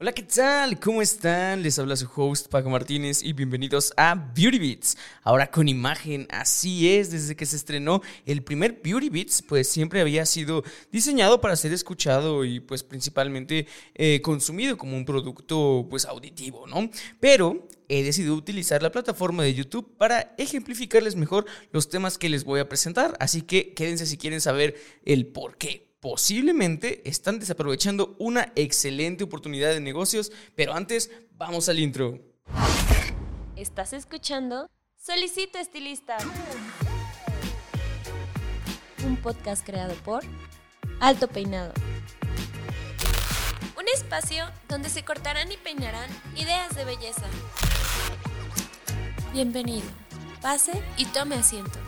Hola, ¿qué tal? ¿Cómo están? Les habla su host Paco Martínez y bienvenidos a Beauty Beats. Ahora con imagen, así es, desde que se estrenó el primer Beauty Beats, pues siempre había sido diseñado para ser escuchado y pues principalmente eh, consumido como un producto pues auditivo, ¿no? Pero he decidido utilizar la plataforma de YouTube para ejemplificarles mejor los temas que les voy a presentar, así que quédense si quieren saber el por qué posiblemente están desaprovechando una excelente oportunidad de negocios, pero antes vamos al intro. ¿Estás escuchando? Solicito estilista. Un podcast creado por Alto Peinado. Un espacio donde se cortarán y peinarán ideas de belleza. Bienvenido. Pase y tome asiento.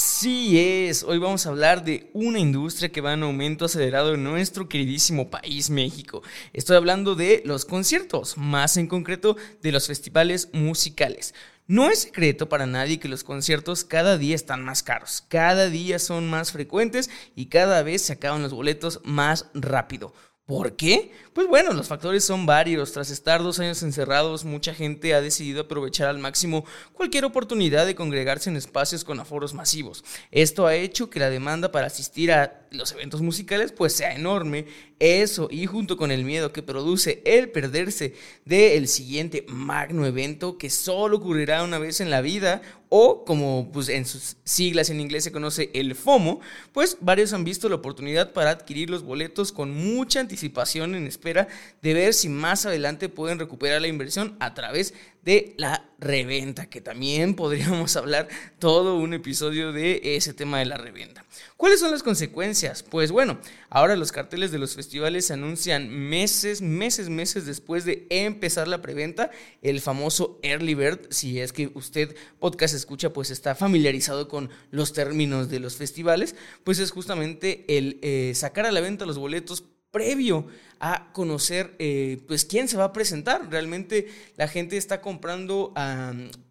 Así es, hoy vamos a hablar de una industria que va en aumento acelerado en nuestro queridísimo país México. Estoy hablando de los conciertos, más en concreto de los festivales musicales. No es secreto para nadie que los conciertos cada día están más caros, cada día son más frecuentes y cada vez se acaban los boletos más rápido. ¿Por qué? Pues bueno, los factores son varios. Tras estar dos años encerrados, mucha gente ha decidido aprovechar al máximo cualquier oportunidad de congregarse en espacios con aforos masivos. Esto ha hecho que la demanda para asistir a los eventos musicales pues sea enorme. Eso y junto con el miedo que produce el perderse del siguiente magno evento que solo ocurrirá una vez en la vida o como pues en sus siglas en inglés se conoce el FOMO, pues varios han visto la oportunidad para adquirir los boletos con mucha anticipación en espera de ver si más adelante pueden recuperar la inversión a través de la reventa, que también podríamos hablar todo un episodio de ese tema de la reventa. ¿Cuáles son las consecuencias? Pues bueno, ahora los carteles de los festivales se anuncian meses, meses, meses después de empezar la preventa, el famoso early bird, si es que usted podcast escucha, pues está familiarizado con los términos de los festivales, pues es justamente el eh, sacar a la venta los boletos previo a conocer eh, pues quién se va a presentar. Realmente la gente está comprando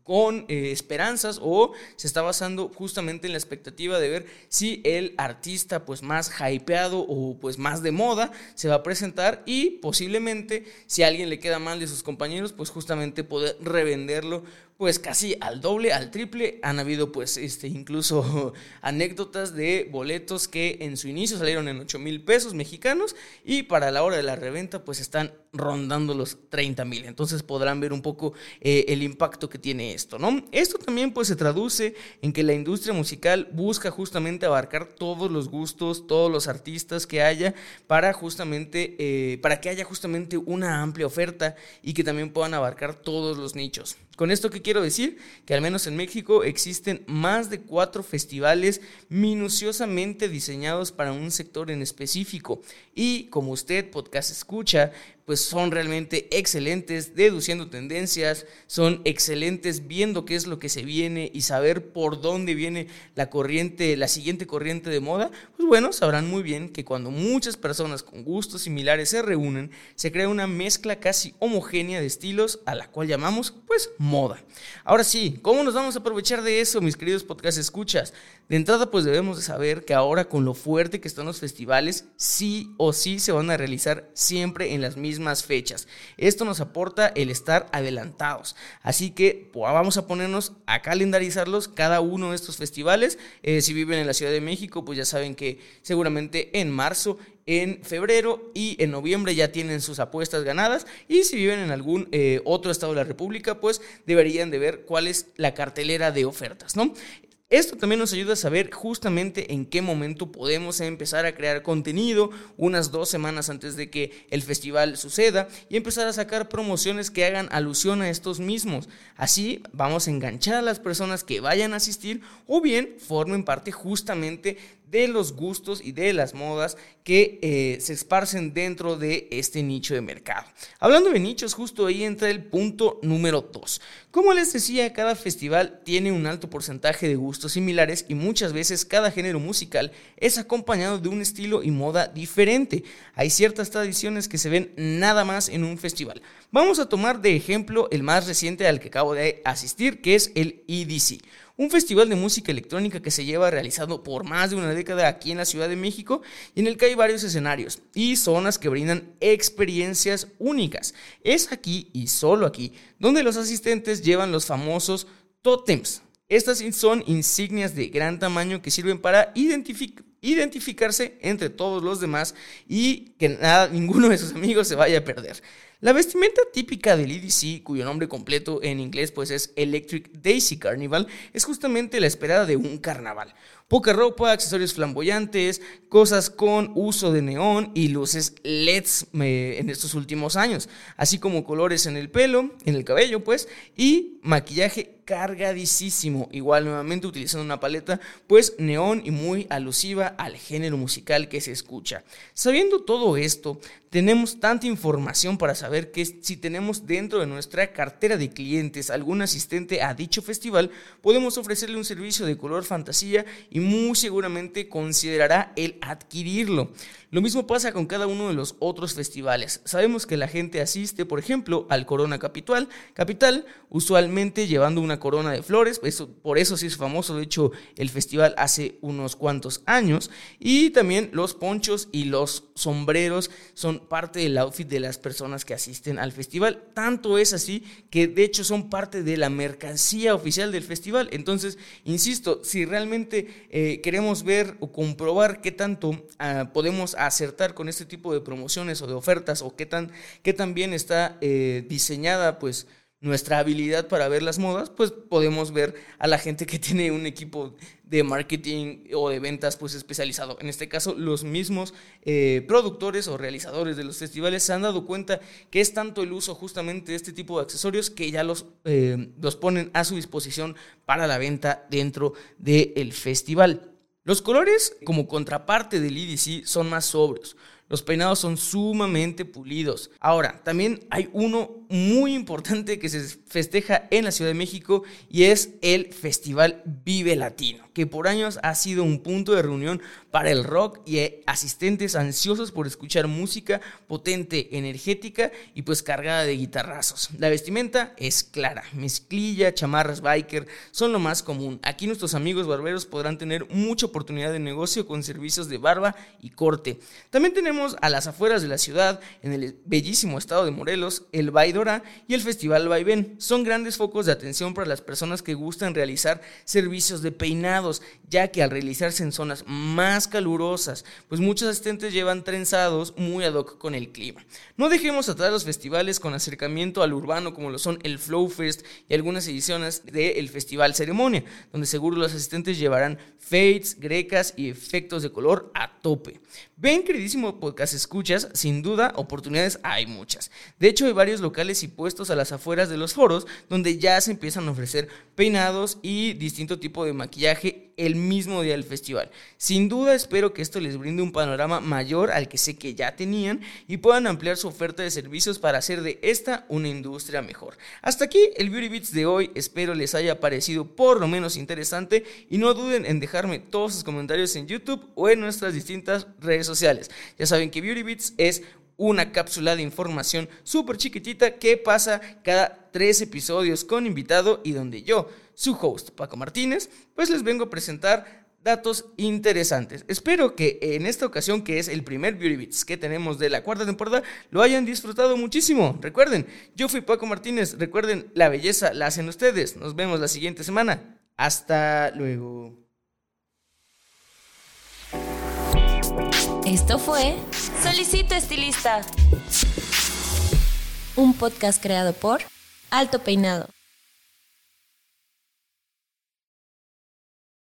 con eh, esperanzas o se está basando justamente en la expectativa de ver si el artista pues más hypeado o pues más de moda se va a presentar y posiblemente si a alguien le queda mal de sus compañeros pues justamente poder revenderlo pues casi al doble, al triple. Han habido pues este, incluso anécdotas de boletos que en su inicio salieron en 8 mil pesos mexicanos y para la hora de la reventa pues están rondando los 30 mil. Entonces podrán ver un poco eh, el impacto que tiene esto, ¿no? Esto también pues se traduce en que la industria musical busca justamente abarcar todos los gustos, todos los artistas que haya para justamente, eh, para que haya justamente una amplia oferta y que también puedan abarcar todos los nichos. Con esto que quiero decir que al menos en México existen más de cuatro festivales minuciosamente diseñados para un sector en específico y como usted podcast escucha, pues son realmente excelentes deduciendo tendencias, son excelentes viendo qué es lo que se viene y saber por dónde viene la corriente, la siguiente corriente de moda, pues bueno, sabrán muy bien que cuando muchas personas con gustos similares se reúnen, se crea una mezcla casi homogénea de estilos a la cual llamamos pues moda. Ahora sí, ¿cómo nos vamos a aprovechar de eso, mis queridos podcast escuchas? De entrada pues debemos de saber que ahora con lo fuerte que están los festivales, sí o sí se van a realizar siempre en las mismas fechas. Esto nos aporta el estar adelantados. Así que pues, vamos a ponernos a calendarizarlos cada uno de estos festivales. Eh, si viven en la Ciudad de México, pues ya saben que seguramente en marzo en febrero y en noviembre ya tienen sus apuestas ganadas y si viven en algún eh, otro estado de la República pues deberían de ver cuál es la cartelera de ofertas, ¿no? Esto también nos ayuda a saber justamente en qué momento podemos empezar a crear contenido unas dos semanas antes de que el festival suceda y empezar a sacar promociones que hagan alusión a estos mismos. Así vamos a enganchar a las personas que vayan a asistir o bien formen parte justamente de los gustos y de las modas que eh, se esparcen dentro de este nicho de mercado. Hablando de nichos, justo ahí entra el punto número 2. Como les decía, cada festival tiene un alto porcentaje de gustos similares y muchas veces cada género musical es acompañado de un estilo y moda diferente. Hay ciertas tradiciones que se ven nada más en un festival. Vamos a tomar de ejemplo el más reciente al que acabo de asistir, que es el EDC un festival de música electrónica que se lleva realizado por más de una década aquí en la Ciudad de México y en el que hay varios escenarios y zonas que brindan experiencias únicas. Es aquí y solo aquí donde los asistentes llevan los famosos totems. Estas son insignias de gran tamaño que sirven para identificarse entre todos los demás y que nada, ninguno de sus amigos se vaya a perder. La vestimenta típica del EDC, cuyo nombre completo en inglés pues es Electric Daisy Carnival, es justamente la esperada de un carnaval. Poca ropa, accesorios flamboyantes, cosas con uso de neón y luces LEDs en estos últimos años, así como colores en el pelo, en el cabello pues, y maquillaje cargadísimo, igual nuevamente utilizando una paleta pues neón y muy alusiva al género musical que se escucha. Sabiendo todo esto, tenemos tanta información para saber que si tenemos dentro de nuestra cartera de clientes algún asistente a dicho festival, podemos ofrecerle un servicio de color fantasía y muy seguramente considerará el adquirirlo. Lo mismo pasa con cada uno de los otros festivales. Sabemos que la gente asiste, por ejemplo, al Corona Capital, Capital usualmente llevando una corona de flores, eso, por eso sí es famoso, de hecho, el festival hace unos cuantos años, y también los ponchos y los sombreros son parte del outfit de las personas que asisten al festival. Tanto es así que de hecho son parte de la mercancía oficial del festival. Entonces, insisto, si realmente eh, queremos ver o comprobar qué tanto ah, podemos acertar con este tipo de promociones o de ofertas o qué tan, qué tan bien está eh, diseñada pues nuestra habilidad para ver las modas, pues podemos ver a la gente que tiene un equipo de marketing o de ventas pues especializado. En este caso, los mismos eh, productores o realizadores de los festivales se han dado cuenta que es tanto el uso justamente de este tipo de accesorios que ya los, eh, los ponen a su disposición para la venta dentro del festival. Los colores, como contraparte del EDC, son más sobrios. Los peinados son sumamente pulidos. Ahora, también hay uno muy importante que se festeja en la Ciudad de México y es el Festival Vive Latino, que por años ha sido un punto de reunión para el rock y asistentes ansiosos por escuchar música potente, energética y pues cargada de guitarrazos. La vestimenta es clara, mezclilla, chamarras biker son lo más común. Aquí nuestros amigos barberos podrán tener mucha oportunidad de negocio con servicios de barba y corte. También tenemos a las afueras de la ciudad, en el bellísimo estado de Morelos, el baile y el Festival Vaivén. Son grandes focos de atención para las personas que gustan realizar servicios de peinados, ya que al realizarse en zonas más calurosas, pues muchos asistentes llevan trenzados muy ad hoc con el clima. No dejemos atrás los festivales con acercamiento al urbano como lo son el Flow Fest y algunas ediciones del Festival Ceremonia, donde seguro los asistentes llevarán fades, grecas y efectos de color a tope. Ven, queridísimo podcast escuchas, sin duda oportunidades hay muchas. De hecho, hay varios locales y puestos a las afueras de los foros donde ya se empiezan a ofrecer peinados y distinto tipo de maquillaje el mismo día del festival. Sin duda espero que esto les brinde un panorama mayor al que sé que ya tenían y puedan ampliar su oferta de servicios para hacer de esta una industria mejor. Hasta aquí el Beauty Beats de hoy, espero les haya parecido por lo menos interesante y no duden en dejarme todos sus comentarios en YouTube o en nuestras distintas redes sociales. Ya saben que Beauty Beats es una cápsula de información súper chiquitita que pasa cada tres episodios con invitado y donde yo, su host Paco Martínez, pues les vengo a presentar datos interesantes. Espero que en esta ocasión, que es el primer Beauty Beats que tenemos de la cuarta temporada, lo hayan disfrutado muchísimo. Recuerden, yo fui Paco Martínez, recuerden, la belleza la hacen ustedes. Nos vemos la siguiente semana. Hasta luego. Esto fue Solicito Estilista, un podcast creado por Alto Peinado.